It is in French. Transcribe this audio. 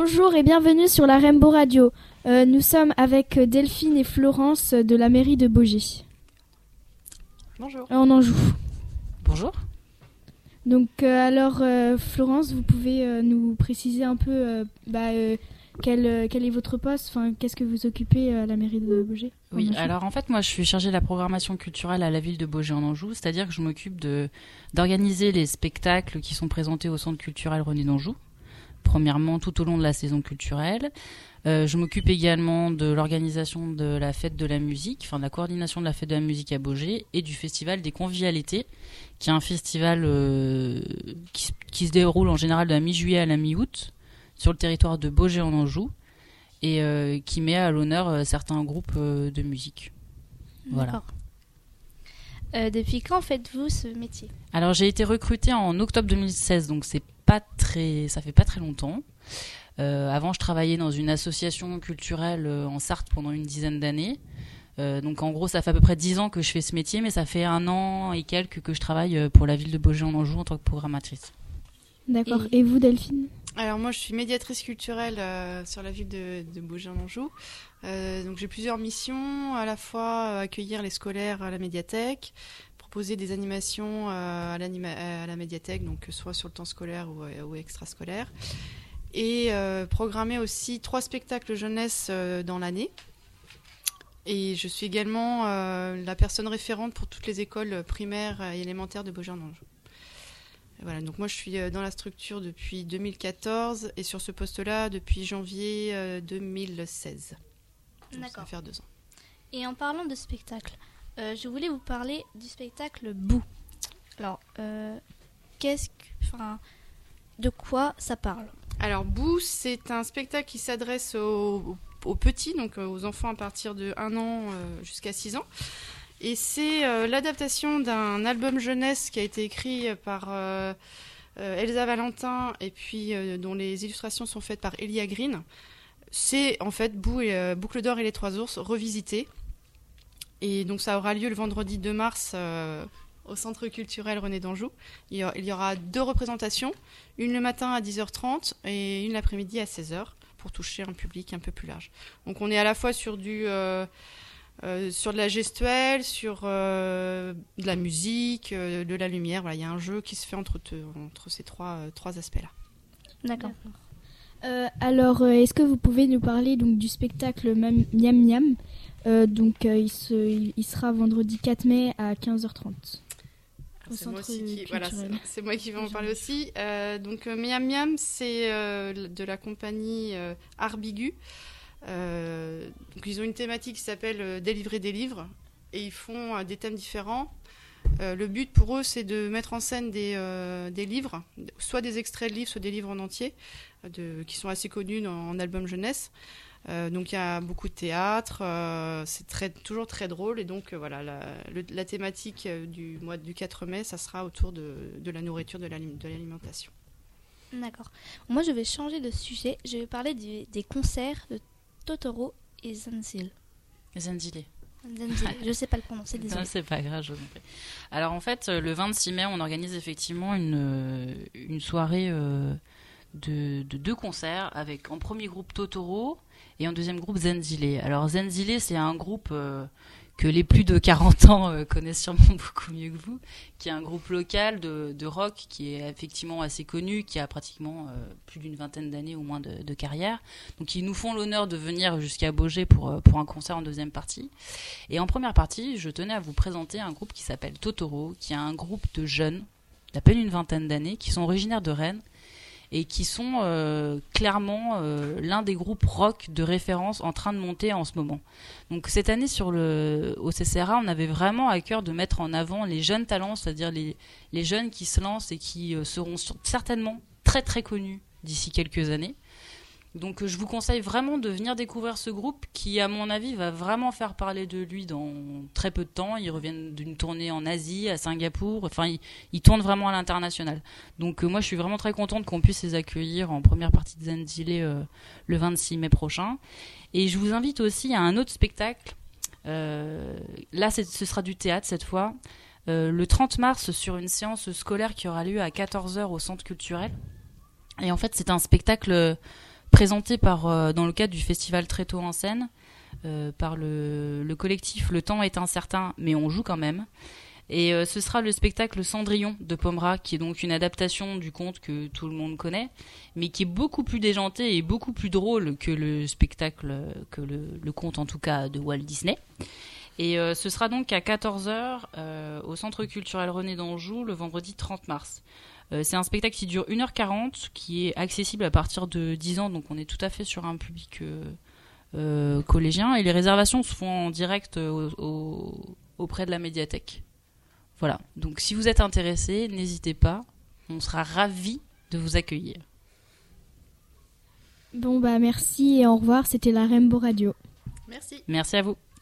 Bonjour et bienvenue sur la Rainbow Radio. Euh, nous sommes avec Delphine et Florence de la mairie de Beaugé. Bonjour. Euh, en Anjou. Bonjour. Donc euh, alors Florence, vous pouvez nous préciser un peu bah, quel, quel est votre poste, enfin qu'est-ce que vous occupez à la mairie de Beaugé? Oui, alors en fait, moi, je suis chargée de la programmation culturelle à la ville de Beaugé en Anjou, c'est-à-dire que je m'occupe d'organiser les spectacles qui sont présentés au centre culturel René d'Anjou. Premièrement, tout au long de la saison culturelle. Euh, je m'occupe également de l'organisation de la fête de la musique, enfin de la coordination de la fête de la musique à Beaugé et du festival des convivialités, qui est un festival euh, qui, se- qui se déroule en général de la mi-juillet à la mi-août sur le territoire de Beaugé en Anjou et euh, qui met à l'honneur certains groupes de musique. Voilà. Depuis quand faites-vous ce métier? Alors j'ai été recrutée en octobre 2016, donc c'est pas très, ça fait pas très longtemps. Euh, avant, je travaillais dans une association culturelle euh, en Sarthe pendant une dizaine d'années. Euh, donc en gros, ça fait à peu près dix ans que je fais ce métier, mais ça fait un an et quelques que je travaille pour la ville de Beaugé en Anjou en tant que programmatrice. D'accord. Et... vous Delphine? Alors moi je suis médiatrice culturelle euh, sur la ville de, de Beaugé en Anjou. Euh, donc j'ai plusieurs missions, à la fois accueillir les scolaires à la médiathèque, proposer des animations euh, à, l'anima- à la médiathèque, donc euh, soit sur le temps scolaire ou, euh, ou extrascolaire, et euh, programmer aussi trois spectacles jeunesse euh, dans l'année. Et je suis également euh, la personne référente pour toutes les écoles primaires et élémentaires de Anjou. Voilà, donc moi je suis euh, dans la structure depuis 2014 et sur ce poste-là depuis janvier euh, 2016. Donc, Ça va faire deux ans. Et en parlant de spectacle, euh, je voulais vous parler du spectacle Bou. Alors, euh, qu'est-ce que, enfin, de quoi ça parle? Alors Boo, c'est un spectacle qui s'adresse aux, petits, donc euh, aux enfants à partir de 1 an jusqu'à 6 ans. Et c'est l'adaptation d'un album jeunesse qui a été écrit par Elsa Valentin et puis dont les illustrations sont faites par Elia Green. C'est en fait Boo et Boucle d'or et les trois ours revisité. Et donc ça aura lieu le vendredi 2 mars euh, au Centre culturel René d'Anjou. Il y aura- il y aura deux représentations, une le matin à 10h30 et une l'après-midi à 16h pour toucher un public un peu plus large. Donc on est à la fois sur du euh, euh, sur de la gestuelle, sur euh, de la musique, euh, de la lumière. Voilà, il y a un jeu qui se fait entre, te- entre ces trois, euh, trois aspects-là. D'accord. Euh, alors, euh, est-ce que vous pouvez nous parler donc du spectacle Miam Miam? Euh, Donc, il, se, il, sera vendredi 4 mai à 15h30. Au C'est moi, qui, voilà, moi qui vais en parler aussi. Donc Miam Miam, c'est de la compagnie Arbigu. Donc ils ont une thématique qui s'appelle Délivrer des livres et ils font des thèmes différents. Euh, le but pour eux, c'est de mettre en scène des, euh, des livres, soit des extraits de livres, soit des livres en entier, de, qui sont assez connus dans- en album jeunesse. Euh, donc il y a beaucoup de théâtre, euh, c'est très, toujours très drôle et donc euh, voilà la, le- la thématique du mois du 4 mai, ça sera autour de, de la nourriture, de l'alim- de l'alimentation. D'accord. Moi, je vais changer de sujet. Je vais parler du- des concerts de Totoro et Zanzil. Zenzile. Je sais pas le prononcer, Non, désolé. c'est pas grave, je vous en prie. Alors en fait, le 26 mai, on organise effectivement une, euh, une soirée euh, de, de deux concerts avec en premier groupe Totoro et en deuxième groupe Zenzile. Alors Zenzile, c'est un groupe euh, que les plus de 40 ans euh, connaissent sûrement beaucoup mieux que vous, qui est un groupe local de, de rock qui est effectivement assez connu, qui a pratiquement euh, plus d'une vingtaine d'années au moins de, carrière. Donc ils nous font l'honneur de venir jusqu'à Beaugé pour, euh, pour un concert en deuxième partie. Et en première partie, je tenais à vous présenter un groupe qui s'appelle Totoro, qui est un groupe de jeunes d'à peine une vingtaine d'années, qui sont originaires de Rennes et qui sont euh, clairement euh, l'un des groupes rock de référence en train de monter en ce moment. Donc cette année sur le au CCRA, on avait vraiment à cœur de mettre en avant les jeunes talents, c'est-à-dire les, les jeunes qui se lancent et qui euh, seront certainement très très connus d'ici quelques années. Donc je vous conseille vraiment de venir découvrir ce groupe qui, à mon avis, va vraiment faire parler de lui dans très peu de temps. Ils reviennent d'une tournée en Asie, à Singapour. Enfin, ils, ils tournent vraiment à l'international. Donc euh, moi, je suis vraiment très contente qu'on puisse les accueillir en première partie de Zenzile euh, le 26 mai prochain. Et je vous invite aussi à un autre spectacle. Euh, là, ce sera du théâtre cette fois. Euh, le 30 mars, sur une séance scolaire qui aura lieu à 14h au centre culturel. Et en fait, c'est un spectacle présenté par, dans le cadre du festival Très tôt en scène par le, le, collectif Le temps est incertain, mais on joue quand même. Et euh, ce sera le spectacle Cendrillon de Pomera, qui est donc une adaptation du conte que tout le monde connaît, mais qui est beaucoup plus déjanté et beaucoup plus drôle que le spectacle, que le, conte en tout cas de Walt Disney. Et euh, ce sera donc à 14h euh, au Centre culturel René d'Anjou le vendredi 30 mars. c'est un spectacle qui dure 1h40, qui est accessible à partir de 10 ans, donc on est tout à fait sur un public collégien. Et les réservations se font en direct auprès de la médiathèque. Voilà, donc si vous êtes intéressé, n'hésitez pas, on sera ravis de vous accueillir. Bon bah merci et au revoir, c'était la Rainbow Radio. Merci. Merci à vous.